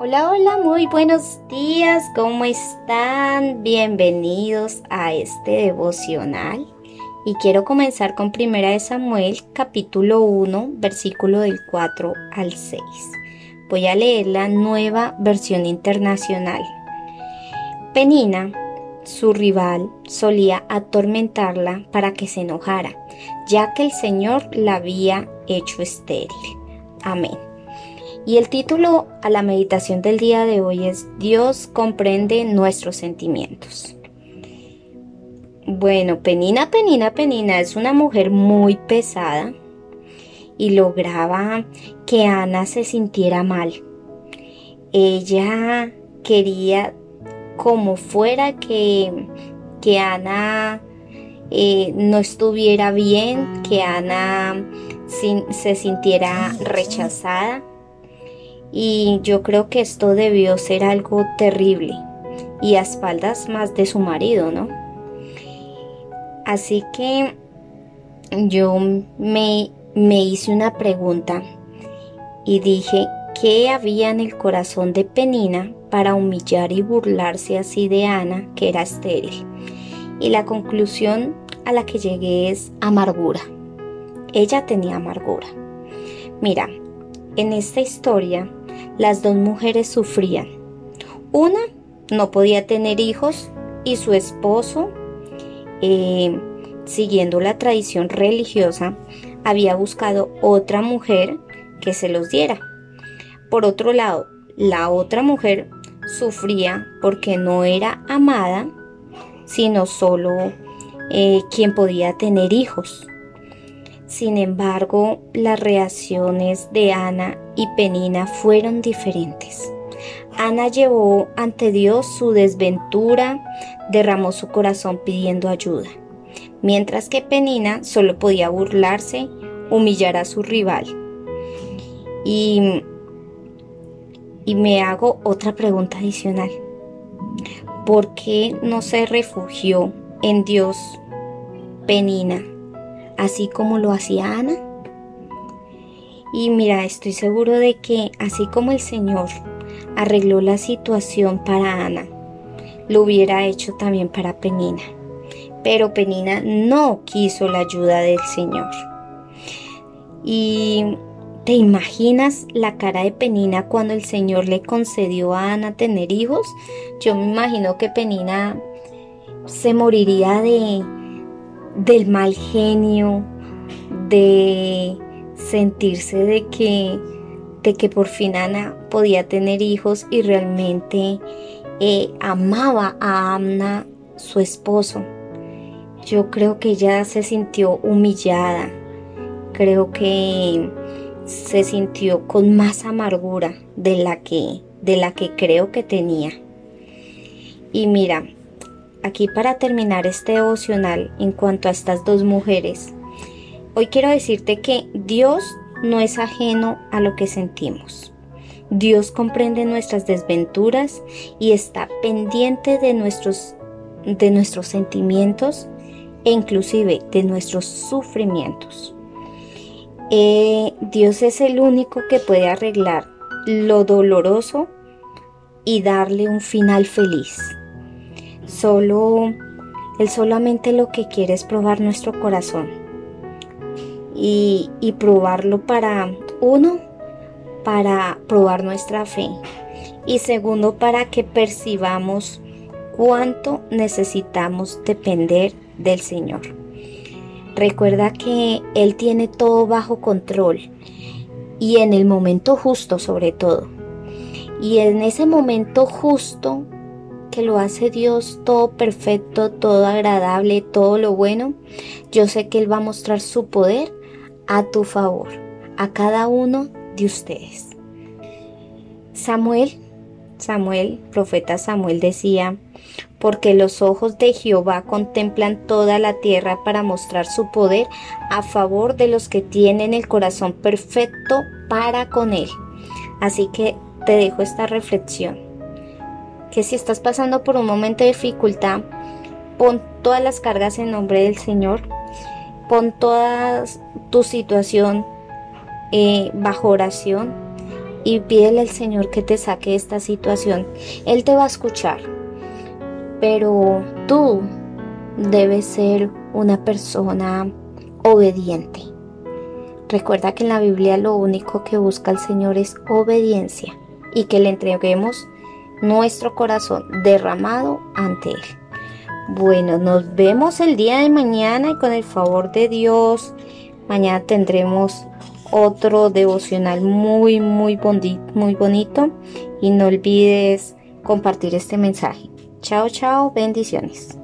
Hola, hola, muy buenos días, ¿cómo están? Bienvenidos a este devocional. Y quiero comenzar con Primera de Samuel, capítulo 1, versículo del 4 al 6. Voy a leer la nueva versión internacional. Penina, su rival, solía atormentarla para que se enojara, ya que el Señor la había hecho estéril. Amén. Y el título a la meditación del día de hoy es Dios comprende nuestros sentimientos. Bueno, Penina, Penina, Penina es una mujer muy pesada y lograba que Ana se sintiera mal. Ella quería como fuera que, que Ana eh, no estuviera bien, que Ana se sintiera rechazada y yo creo que esto debió ser algo terrible y a espaldas más de su marido, ¿no? Así que yo me, me hice una pregunta y dije, ¿qué había en el corazón de Penina para humillar y burlarse así de Ana, que era estéril? Y la conclusión a la que llegué es amargura. Ella tenía amargura. Mira, en esta historia las dos mujeres sufrían. Una no podía tener hijos y su esposo, eh, siguiendo la tradición religiosa, había buscado otra mujer que se los diera. Por otro lado, la otra mujer sufría porque no era amada, sino solo eh, quien podía tener hijos. Sin embargo, las reacciones de Ana y Penina fueron diferentes. Ana llevó ante Dios su desventura, derramó su corazón pidiendo ayuda, mientras que Penina solo podía burlarse, humillar a su rival. Y, y me hago otra pregunta adicional. ¿Por qué no se refugió en Dios Penina? Así como lo hacía Ana. Y mira, estoy seguro de que así como el Señor arregló la situación para Ana, lo hubiera hecho también para Penina. Pero Penina no quiso la ayuda del Señor. Y ¿Te imaginas la cara de Penina cuando el Señor le concedió a Ana tener hijos? Yo me imagino que Penina se moriría de, del mal genio, de sentirse de que, de que por fin Ana podía tener hijos y realmente eh, amaba a Amna, su esposo. Yo creo que ella se sintió humillada, creo que se sintió con más amargura de la que, de la que creo que tenía. Y mira, aquí para terminar este devocional en cuanto a estas dos mujeres, hoy quiero decirte que Dios no es ajeno a lo que sentimos. Dios comprende nuestras desventuras y está pendiente de nuestros, de nuestros sentimientos e inclusive de nuestros sufrimientos. Eh, Dios es el único que puede arreglar lo doloroso y darle un final feliz. Solo, Él solamente lo que quiere es probar nuestro corazón. Y, y probarlo para, uno, para probar nuestra fe. Y segundo, para que percibamos cuánto necesitamos depender del Señor. Recuerda que Él tiene todo bajo control y en el momento justo sobre todo. Y en ese momento justo lo hace Dios todo perfecto, todo agradable, todo lo bueno, yo sé que Él va a mostrar su poder a tu favor, a cada uno de ustedes. Samuel, Samuel, profeta Samuel decía, porque los ojos de Jehová contemplan toda la tierra para mostrar su poder a favor de los que tienen el corazón perfecto para con Él. Así que te dejo esta reflexión que si estás pasando por un momento de dificultad, pon todas las cargas en nombre del Señor, pon toda tu situación eh, bajo oración y pídele al Señor que te saque esta situación. Él te va a escuchar, pero tú debes ser una persona obediente. Recuerda que en la Biblia lo único que busca el Señor es obediencia y que le entreguemos nuestro corazón derramado ante Él. Bueno, nos vemos el día de mañana y con el favor de Dios, mañana tendremos otro devocional muy, muy, muy bonito y no olvides compartir este mensaje. Chao, chao, bendiciones.